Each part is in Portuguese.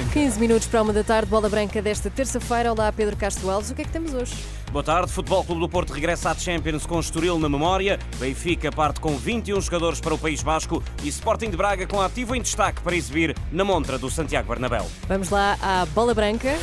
Branca. 15 minutos para uma da tarde, bola branca desta terça-feira. Olá, Pedro Castro Alves. O que é que temos hoje? Boa tarde. Futebol Clube do Porto regressa à Champions com Estoril na memória. Benfica parte com 21 jogadores para o País Basco e Sporting de Braga com ativo em destaque para exibir na montra do Santiago Bernabéu. Vamos lá à bola branca.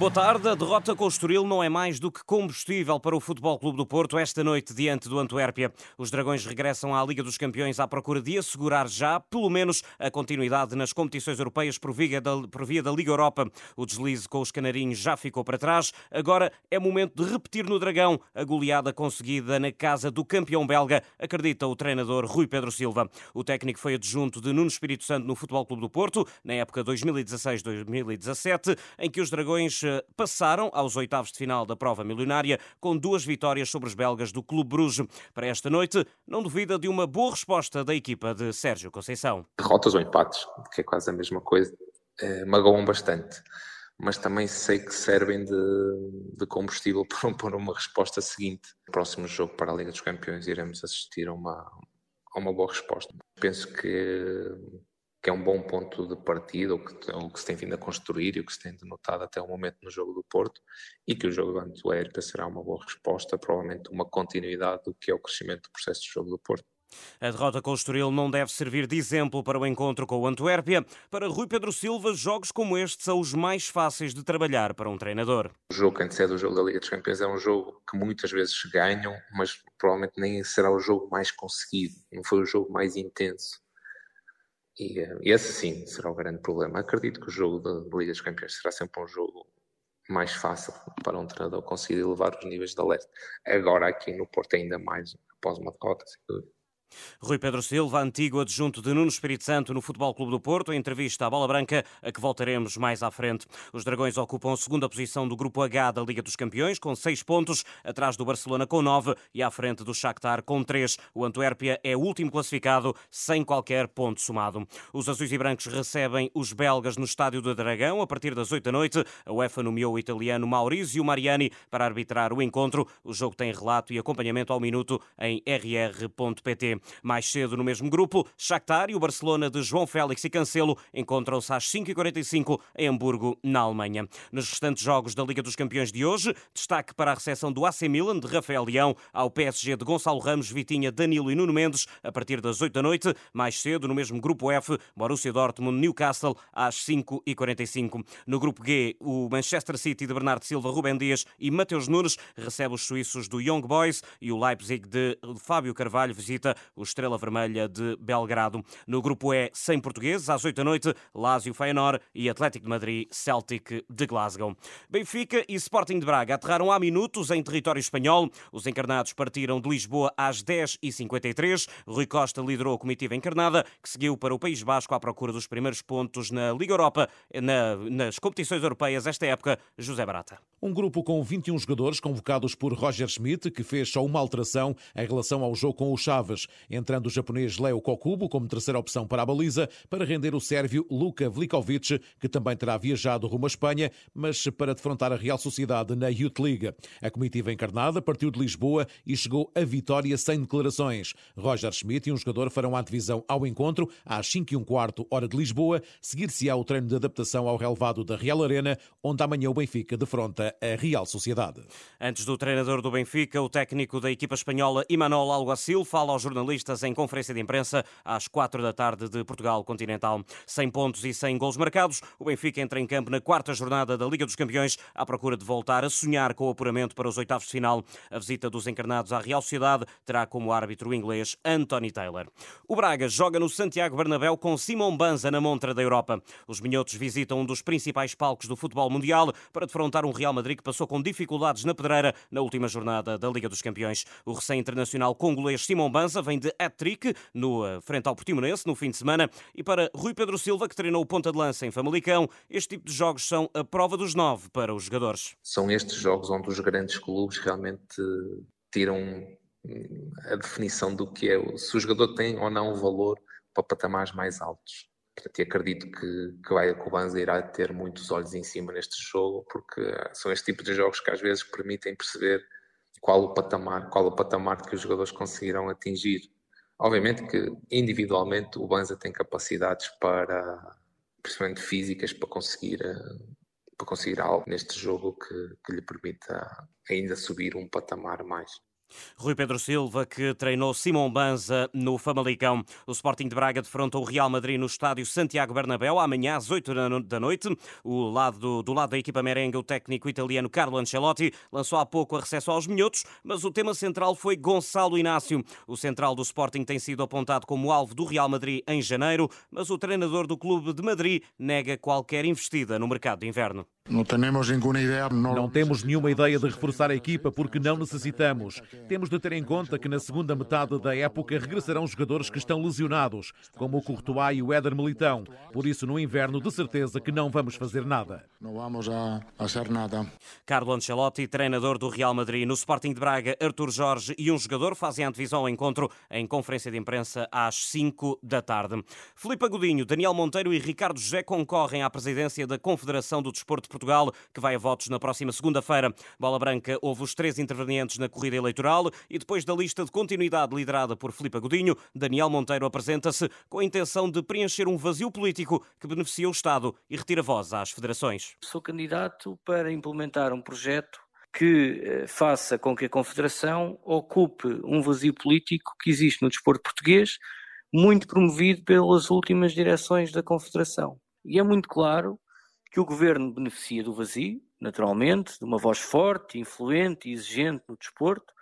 Boa tarde. A derrota com o Estoril não é mais do que combustível para o Futebol Clube do Porto esta noite diante do Antuérpia. Os Dragões regressam à Liga dos Campeões à procura de assegurar já, pelo menos, a continuidade nas competições europeias por via da, por via da Liga Europa. O deslize com os canarinhos já ficou para trás. Agora é momento de repetir no Dragão a goleada conseguida na casa do campeão belga, acredita o treinador Rui Pedro Silva. O técnico foi adjunto de Nuno Espírito Santo no Futebol Clube do Porto, na época 2016-2017, em que os Dragões passaram aos oitavos de final da prova milionária com duas vitórias sobre os belgas do Clube Bruges. Para esta noite, não duvida de uma boa resposta da equipa de Sérgio Conceição. Derrotas ou empates, que é quase a mesma coisa, eh, magoam bastante. Mas também sei que servem de, de combustível para, uma resposta seguinte. No próximo jogo para a Liga dos Campeões iremos assistir a uma, a uma boa resposta. Penso que que é um bom ponto de partida, o que, o que se tem vindo a construir e o que se tem denotado até o momento no jogo do Porto, e que o jogo do Antuérpia será uma boa resposta, provavelmente uma continuidade do que é o crescimento do processo de jogo do Porto. A derrota com o Estoril não deve servir de exemplo para o encontro com o Antuérpia. Para Rui Pedro Silva, jogos como este são os mais fáceis de trabalhar para um treinador. O jogo que antecede o jogo da Liga dos Campeões é um jogo que muitas vezes ganham, mas provavelmente nem será o jogo mais conseguido, não foi o jogo mais intenso. E, eh, e esse sim será o grande problema. Acredito que o jogo da Liga dos Campeões será sempre um jogo mais fácil para um treinador conseguir elevar os níveis da leste. Agora aqui no Porto ainda mais após uma derrota, sem dúvida. Rui Pedro Silva, antigo adjunto de Nuno Espírito Santo no Futebol Clube do Porto, em entrevista à Bola Branca, a que voltaremos mais à frente. Os Dragões ocupam a segunda posição do Grupo H da Liga dos Campeões, com seis pontos, atrás do Barcelona com nove e à frente do Shakhtar com três. O Antuérpia é o último classificado, sem qualquer ponto somado. Os azuis e brancos recebem os belgas no Estádio do Dragão a partir das oito da noite. A UEFA nomeou o italiano Maurizio Mariani para arbitrar o encontro. O jogo tem relato e acompanhamento ao minuto em rr.pt. Mais cedo no mesmo grupo, Shakhtar e o Barcelona de João Félix e Cancelo encontram-se às 5h45 em Hamburgo, na Alemanha. Nos restantes jogos da Liga dos Campeões de hoje, destaque para a recepção do AC Milan de Rafael Leão ao PSG de Gonçalo Ramos, Vitinha, Danilo e Nuno Mendes a partir das 8 da noite. Mais cedo, no mesmo grupo F, Borussia Dortmund, Newcastle às 5h45. No grupo G, o Manchester City de Bernardo Silva, Rubem Dias e Mateus Nunes recebe os suíços do Young Boys e o Leipzig de Fábio Carvalho visita o Estrela Vermelha de Belgrado. No grupo E, sem portugueses, às 8 da noite, Lazio Feyenoord e Atlético de Madrid, Celtic de Glasgow. Benfica e Sporting de Braga aterraram há minutos em território espanhol. Os encarnados partiram de Lisboa às 10h53. Rui Costa liderou a comitiva encarnada, que seguiu para o País Basco à procura dos primeiros pontos na Liga Europa, na, nas competições europeias esta época. José Barata. Um grupo com 21 jogadores convocados por Roger Schmidt, que fez só uma alteração em relação ao jogo com o Chaves entrando o japonês Leo Kokubo como terceira opção para a baliza, para render o sérvio Luka Vlakovic, que também terá viajado rumo à Espanha, mas para defrontar a Real Sociedade na Youth League. A comitiva encarnada partiu de Lisboa e chegou a vitória sem declarações. Roger Schmidt e um jogador farão a divisão ao encontro às 5 e um quarto hora de Lisboa, seguir-se-á o treino de adaptação ao relevado da Real Arena, onde amanhã o Benfica defronta a Real Sociedade. Antes do treinador do Benfica, o técnico da equipa espanhola Imanol Alguacil fala aos jornalistas jornalistas em conferência de imprensa às quatro da tarde de Portugal Continental. Sem pontos e sem gols marcados, o Benfica entra em campo na quarta jornada da Liga dos Campeões à procura de voltar a sonhar com o apuramento para os oitavos de final. A visita dos encarnados à Real Sociedade terá como árbitro inglês Anthony Taylor. O Braga joga no Santiago Bernabéu com Simon Banza na montra da Europa. Os minhotos visitam um dos principais palcos do futebol mundial para defrontar um Real Madrid que passou com dificuldades na pedreira na última jornada da Liga dos Campeões. O recém-internacional congolês Simão Banza vem de hat-trick no eh, frente ao Portimonense no fim de semana e para Rui Pedro Silva, que treinou o ponta de lança em Famalicão, este tipo de jogos são a prova dos nove para os jogadores. São estes jogos onde os grandes clubes realmente tiram a definição do que é se o jogador tem ou não valor para patamares mais altos. Portanto, acredito que, que, vai, o Banza irá ter muitos olhos em cima neste jogo, porque são este tipo de jogos que às vezes permitem perceber qual o patamar, qual o patamar que os jogadores conseguirão atingir. Obviamente que individualmente o Banza tem capacidades para, principalmente físicas, para conseguir, para conseguir algo neste jogo que, que lhe permita ainda subir um patamar mais. Rui Pedro Silva, que treinou Simão Banza no Famalicão. O Sporting de Braga defronta o Real Madrid no estádio Santiago Bernabéu amanhã às 8 da noite. O lado, do lado da equipa merengue, o técnico italiano Carlo Ancelotti lançou há pouco a recesso aos minhotos, mas o tema central foi Gonçalo Inácio. O central do Sporting tem sido apontado como alvo do Real Madrid em janeiro, mas o treinador do clube de Madrid nega qualquer investida no mercado de inverno. Não temos nenhuma ideia. Não... temos nenhuma ideia de reforçar a equipa porque não necessitamos. Temos de ter em conta que na segunda metade da época regressarão jogadores que estão lesionados, como o Courtois e o Éder Militão. Por isso, no inverno, de certeza que não vamos fazer nada. Não vamos a fazer nada. Carlo Ancelotti, treinador do Real Madrid. No Sporting de Braga, Artur Jorge e um jogador fazem antevisão ao encontro em conferência de imprensa às 5 da tarde. Filipe Agudinho, Daniel Monteiro e Ricardo José concorrem à presidência da Confederação do Desporto Portugal, que vai a votos na próxima segunda-feira. Bola Branca houve os três intervenientes na corrida eleitoral e depois da lista de continuidade liderada por Filipe Godinho, Daniel Monteiro apresenta-se com a intenção de preencher um vazio político que beneficia o Estado e retira voz às federações. Sou candidato para implementar um projeto que eh, faça com que a Confederação ocupe um vazio político que existe no desporto português, muito promovido pelas últimas direções da Confederação. E é muito claro que o governo beneficia do vazio, naturalmente, de uma voz forte, influente e exigente no desporto,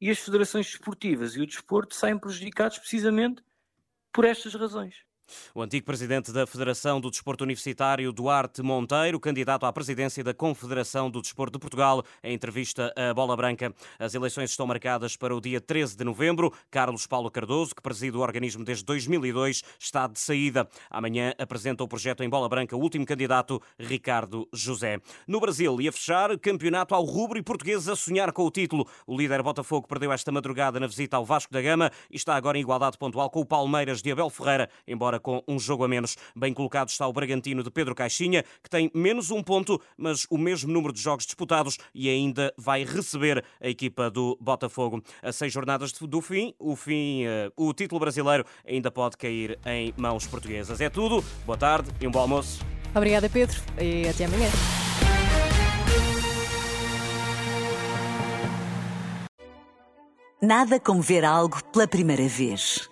e as federações desportivas e o desporto saem prejudicados precisamente por estas razões. O antigo presidente da Federação do Desporto Universitário, Duarte Monteiro, candidato à presidência da Confederação do Desporto de Portugal, em entrevista à Bola Branca. As eleições estão marcadas para o dia 13 de novembro. Carlos Paulo Cardoso, que preside o organismo desde 2002, está de saída. Amanhã apresenta o projeto em Bola Branca o último candidato, Ricardo José. No Brasil, ia fechar campeonato ao rubro e português a sonhar com o título. O líder Botafogo perdeu esta madrugada na visita ao Vasco da Gama e está agora em igualdade pontual com o Palmeiras de Abel Ferreira, embora com um jogo a menos. Bem colocado está o Bragantino de Pedro Caixinha, que tem menos um ponto, mas o mesmo número de jogos disputados e ainda vai receber a equipa do Botafogo. A seis jornadas do fim, o, fim, uh, o título brasileiro ainda pode cair em mãos portuguesas. É tudo. Boa tarde e um bom almoço. Obrigada, Pedro, e até amanhã. Nada como ver algo pela primeira vez.